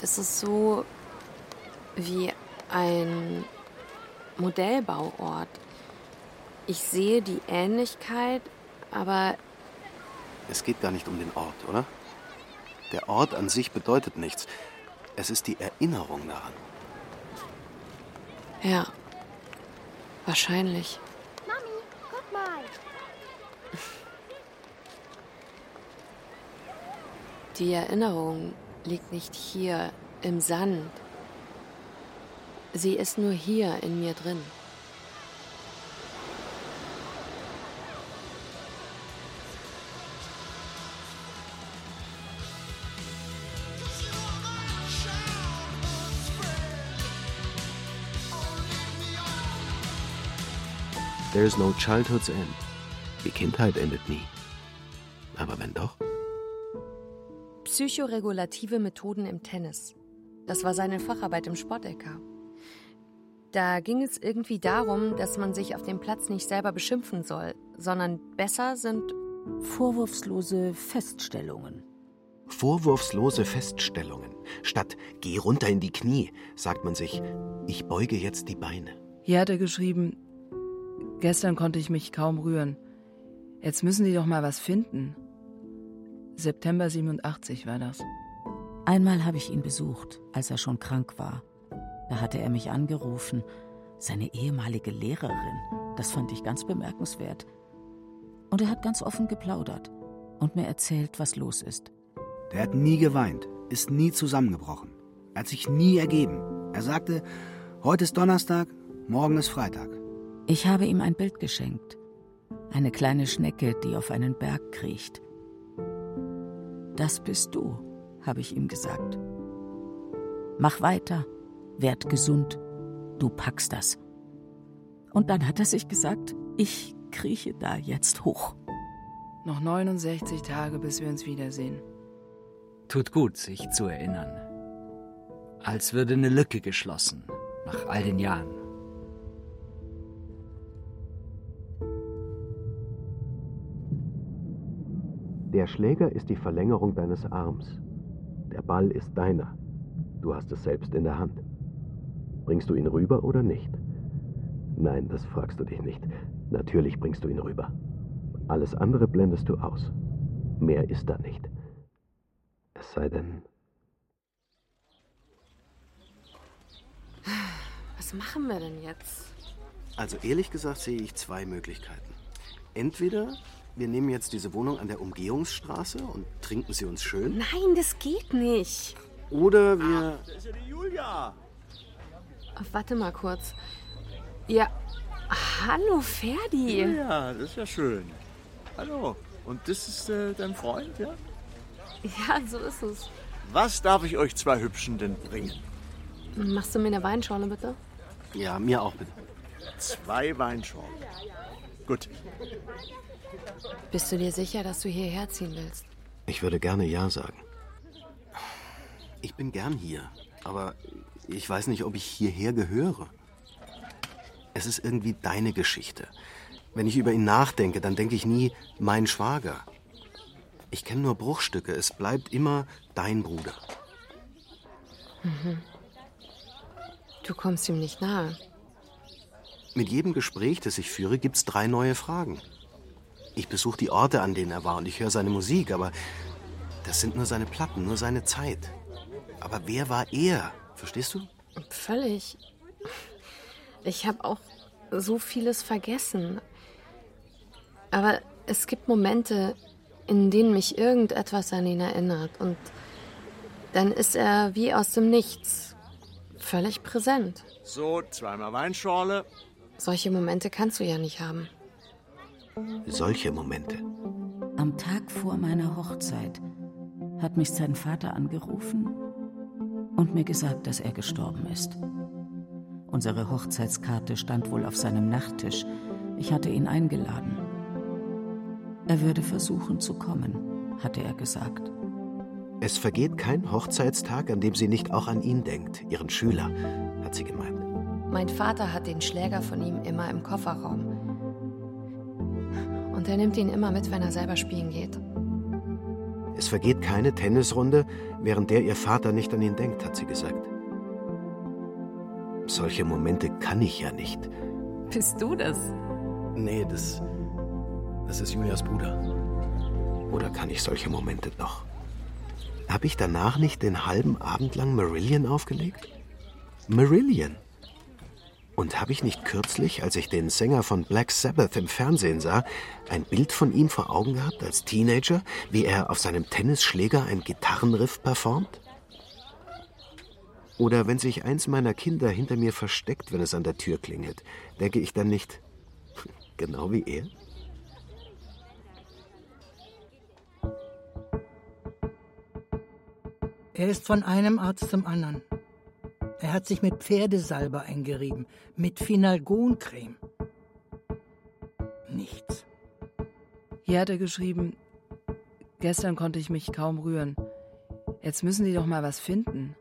Das ist so wie ein Modellbauort. Ich sehe die Ähnlichkeit, aber Es geht gar nicht um den Ort, oder? Der Ort an sich bedeutet nichts. Es ist die Erinnerung daran. ja, wahrscheinlich. Mami, guck mal. Die Erinnerung liegt nicht hier im Sand. Sie ist nur hier in mir drin. There's no childhood's end. Die Kindheit endet nie. Psychoregulative Methoden im Tennis. Das war seine Facharbeit im Sport-LK. Da ging es irgendwie darum, dass man sich auf dem Platz nicht selber beschimpfen soll, sondern besser sind Vorwurfslose Feststellungen. Vorwurfslose Feststellungen. Statt geh runter in die Knie, sagt man sich, ich beuge jetzt die Beine. Hier hat er geschrieben, gestern konnte ich mich kaum rühren. Jetzt müssen die doch mal was finden. September 87 war das. Einmal habe ich ihn besucht, als er schon krank war. Da hatte er mich angerufen. Seine ehemalige Lehrerin. Das fand ich ganz bemerkenswert. Und er hat ganz offen geplaudert und mir erzählt, was los ist. Der hat nie geweint, ist nie zusammengebrochen. Er hat sich nie ergeben. Er sagte, heute ist Donnerstag, morgen ist Freitag. Ich habe ihm ein Bild geschenkt. Eine kleine Schnecke, die auf einen Berg kriecht. Das bist du, habe ich ihm gesagt. Mach weiter, werd gesund, du packst das. Und dann hat er sich gesagt, ich krieche da jetzt hoch. Noch 69 Tage, bis wir uns wiedersehen. Tut gut, sich zu erinnern. Als würde eine Lücke geschlossen, nach all den Jahren. Der Schläger ist die Verlängerung deines Arms. Der Ball ist deiner. Du hast es selbst in der Hand. Bringst du ihn rüber oder nicht? Nein, das fragst du dich nicht. Natürlich bringst du ihn rüber. Alles andere blendest du aus. Mehr ist da nicht. Es sei denn. Was machen wir denn jetzt? Also ehrlich gesagt sehe ich zwei Möglichkeiten. Entweder wir nehmen jetzt diese Wohnung an der Umgehungsstraße und trinken sie uns schön. Nein, das geht nicht. Oder wir. Das ist ja die Julia. Warte mal kurz. Ja. Hallo, Ferdi. Ja, das ist ja schön. Hallo. Und das ist äh, dein Freund, ja? Ja, so ist es. Was darf ich euch zwei Hübschen denn bringen? Machst du mir eine Weinschorle, bitte? Ja, mir auch bitte. Zwei Weinschorlen. Gut. Bist du dir sicher, dass du hierher ziehen willst? Ich würde gerne Ja sagen. Ich bin gern hier, aber ich weiß nicht, ob ich hierher gehöre. Es ist irgendwie deine Geschichte. Wenn ich über ihn nachdenke, dann denke ich nie mein Schwager. Ich kenne nur Bruchstücke. Es bleibt immer dein Bruder. Mhm. Du kommst ihm nicht nahe. Mit jedem Gespräch, das ich führe, gibt's drei neue Fragen. Ich besuche die Orte, an denen er war, und ich höre seine Musik, aber das sind nur seine Platten, nur seine Zeit. Aber wer war er? Verstehst du? Völlig. Ich habe auch so vieles vergessen. Aber es gibt Momente, in denen mich irgendetwas an ihn erinnert. Und dann ist er wie aus dem Nichts. Völlig präsent. So, zweimal Weinschorle. Solche Momente kannst du ja nicht haben. Solche Momente. Am Tag vor meiner Hochzeit hat mich sein Vater angerufen und mir gesagt, dass er gestorben ist. Unsere Hochzeitskarte stand wohl auf seinem Nachttisch. Ich hatte ihn eingeladen. Er würde versuchen zu kommen, hatte er gesagt. Es vergeht kein Hochzeitstag, an dem sie nicht auch an ihn denkt, ihren Schüler, hat sie gemeint. Mein Vater hat den Schläger von ihm immer im Kofferraum. Und er nimmt ihn immer mit, wenn er selber spielen geht. Es vergeht keine Tennisrunde, während der ihr Vater nicht an ihn denkt, hat sie gesagt. Solche Momente kann ich ja nicht. Bist du das? Nee, das. Das ist Julias Bruder. Oder kann ich solche Momente doch? Habe ich danach nicht den halben Abend lang Marillion aufgelegt? Marillion! Und habe ich nicht kürzlich, als ich den Sänger von Black Sabbath im Fernsehen sah, ein Bild von ihm vor Augen gehabt als Teenager, wie er auf seinem Tennisschläger ein Gitarrenriff performt? Oder wenn sich eins meiner Kinder hinter mir versteckt, wenn es an der Tür klingelt, denke ich dann nicht, genau wie er? Er ist von einem Arzt zum anderen. Er hat sich mit Pferdesalbe eingerieben, mit Finalgoncreme. Nichts. Hier hat er geschrieben, gestern konnte ich mich kaum rühren. Jetzt müssen die doch mal was finden.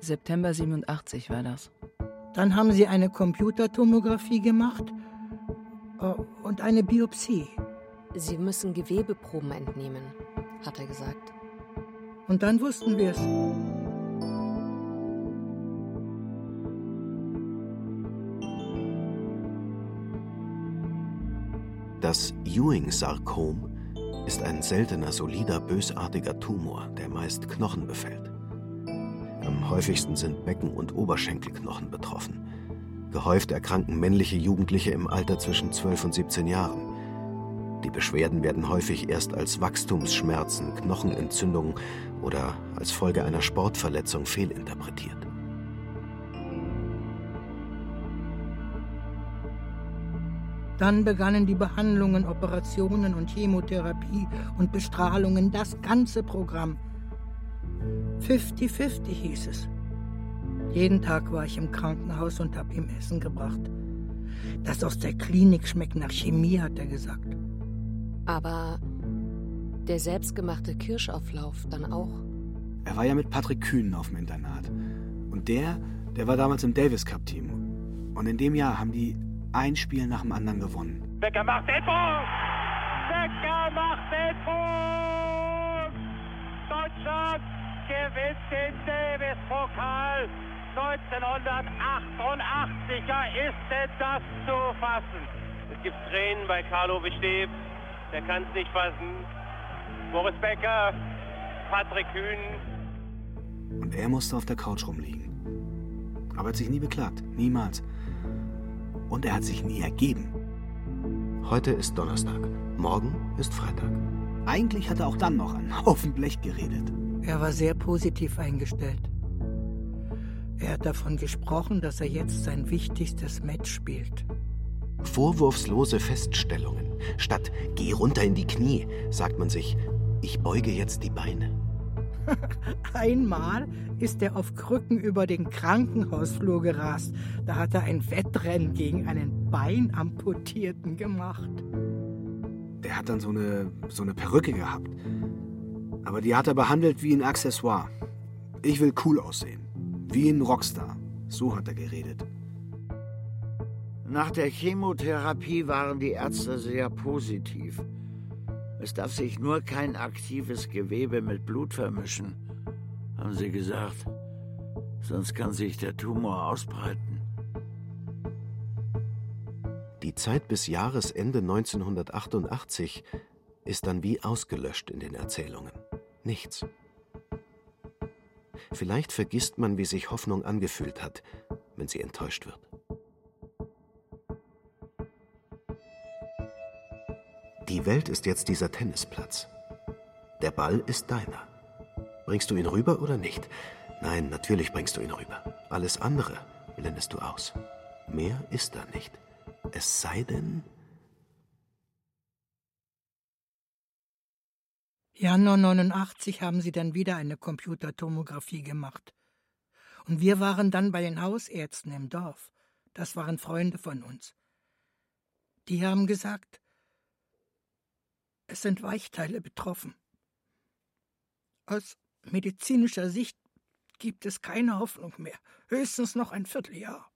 September 87 war das. Dann haben sie eine Computertomographie gemacht äh, und eine Biopsie. Sie müssen Gewebeproben entnehmen, hat er gesagt. Und dann wussten wir es. Das Ewing-Sarkom ist ein seltener, solider, bösartiger Tumor, der meist Knochen befällt. Am häufigsten sind Becken- und Oberschenkelknochen betroffen. Gehäuft erkranken männliche Jugendliche im Alter zwischen 12 und 17 Jahren. Die Beschwerden werden häufig erst als Wachstumsschmerzen, Knochenentzündung oder als Folge einer Sportverletzung fehlinterpretiert. Dann begannen die Behandlungen, Operationen und Chemotherapie und Bestrahlungen, das ganze Programm. 50-50 hieß es. Jeden Tag war ich im Krankenhaus und habe ihm Essen gebracht. Das aus der Klinik schmeckt nach Chemie, hat er gesagt. Aber der selbstgemachte Kirschauflauf dann auch? Er war ja mit Patrick Kühn auf dem Internat. Und der, der war damals im Davis Cup Team. Und in dem Jahr haben die ein Spiel nach dem anderen gewonnen. Becker macht den Punkt! Becker macht den Punkt! Deutschland gewinnt den Davis-Pokal 1988. Ja, ist denn das zu fassen? Es gibt Tränen bei Carlo Besteb. Der kann es nicht fassen. Boris Becker, Patrick Kühn. Und er musste auf der Couch rumliegen. Aber er hat sich nie beklagt. Niemals. Und er hat sich nie ergeben. Heute ist Donnerstag. Morgen ist Freitag. Eigentlich hat er auch dann noch einen Haufen Blech geredet. Er war sehr positiv eingestellt. Er hat davon gesprochen, dass er jetzt sein wichtigstes Match spielt. Vorwurfslose Feststellungen. Statt geh runter in die Knie, sagt man sich, ich beuge jetzt die Beine. Einmal ist er auf Krücken über den Krankenhausflur gerast. Da hat er ein Wettrennen gegen einen Beinamputierten gemacht. Der hat dann so eine, so eine Perücke gehabt. Aber die hat er behandelt wie ein Accessoire. Ich will cool aussehen. Wie ein Rockstar. So hat er geredet. Nach der Chemotherapie waren die Ärzte sehr positiv. Es darf sich nur kein aktives Gewebe mit Blut vermischen, haben sie gesagt. Sonst kann sich der Tumor ausbreiten. Die Zeit bis Jahresende 1988 ist dann wie ausgelöscht in den Erzählungen. Nichts. Vielleicht vergisst man, wie sich Hoffnung angefühlt hat, wenn sie enttäuscht wird. Die Welt ist jetzt dieser Tennisplatz. Der Ball ist deiner. Bringst du ihn rüber oder nicht? Nein, natürlich bringst du ihn rüber. Alles andere blendest du aus. Mehr ist da nicht. Es sei denn. Januar 89 haben sie dann wieder eine Computertomographie gemacht. Und wir waren dann bei den Hausärzten im Dorf. Das waren Freunde von uns. Die haben gesagt, es sind Weichteile betroffen. Aus medizinischer Sicht gibt es keine Hoffnung mehr, höchstens noch ein Vierteljahr.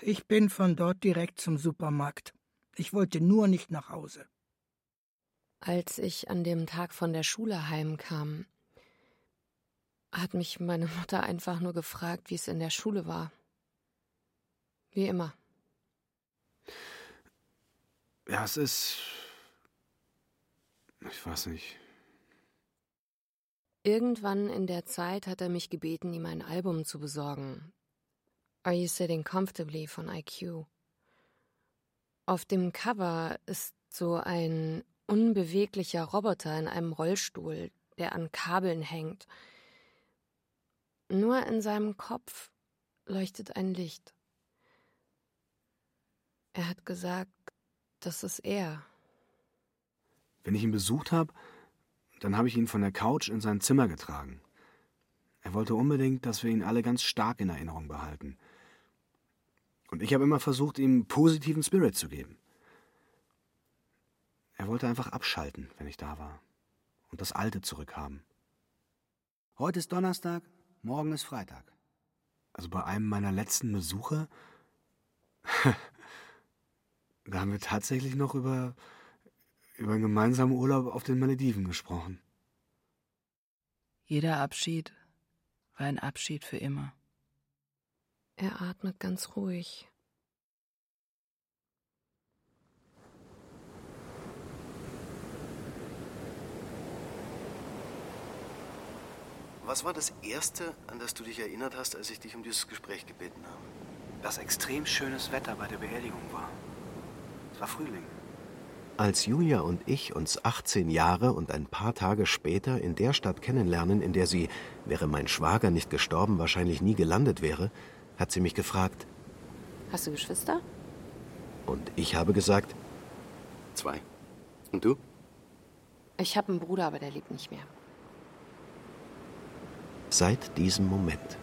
Ich bin von dort direkt zum Supermarkt. Ich wollte nur nicht nach Hause. Als ich an dem Tag von der Schule heimkam, hat mich meine Mutter einfach nur gefragt, wie es in der Schule war. Wie immer. Ja, es ist. Ich weiß nicht. Irgendwann in der Zeit hat er mich gebeten, ihm ein Album zu besorgen. Are You Sitting Comfortably von IQ. Auf dem Cover ist so ein unbeweglicher Roboter in einem Rollstuhl, der an Kabeln hängt. Nur in seinem Kopf leuchtet ein Licht. Er hat gesagt, das ist er. Wenn ich ihn besucht habe, dann habe ich ihn von der Couch in sein Zimmer getragen. Er wollte unbedingt, dass wir ihn alle ganz stark in Erinnerung behalten. Und ich habe immer versucht, ihm positiven Spirit zu geben. Er wollte einfach abschalten, wenn ich da war. Und das Alte zurückhaben. Heute ist Donnerstag, morgen ist Freitag. Also bei einem meiner letzten Besuche, da haben wir tatsächlich noch über, über einen gemeinsamen Urlaub auf den Malediven gesprochen. Jeder Abschied war ein Abschied für immer. Er atmet ganz ruhig. Was war das Erste, an das du dich erinnert hast, als ich dich um dieses Gespräch gebeten habe? Dass extrem schönes Wetter bei der Beerdigung war. Es war Frühling. Als Julia und ich uns 18 Jahre und ein paar Tage später in der Stadt kennenlernen, in der sie, wäre mein Schwager nicht gestorben, wahrscheinlich nie gelandet wäre, hat sie mich gefragt. Hast du Geschwister? Und ich habe gesagt, zwei. Und du? Ich habe einen Bruder, aber der lebt nicht mehr. Seit diesem Moment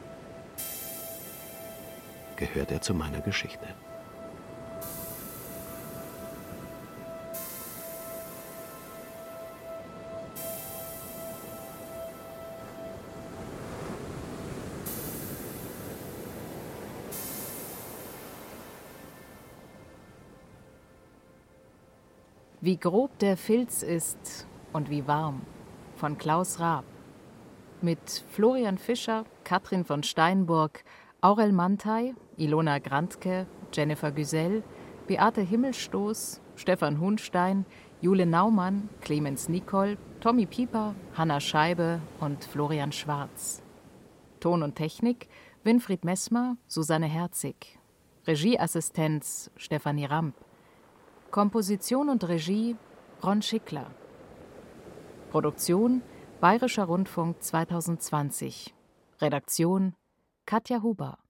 gehört er zu meiner Geschichte. Wie grob der Filz ist und wie warm von Klaus Raab. Mit Florian Fischer, Katrin von Steinburg, Aurel Mantei, Ilona Grantke, Jennifer Güsell, Beate Himmelstoß, Stefan Hundstein, Jule Naumann, Clemens Nicol, Tommy Pieper, Hanna Scheibe und Florian Schwarz. Ton und Technik Winfried Messmer, Susanne Herzig. Regieassistenz Stefanie Ramp. Komposition und Regie Ron Schickler. Produktion Bayerischer Rundfunk 2020. Redaktion Katja Huber.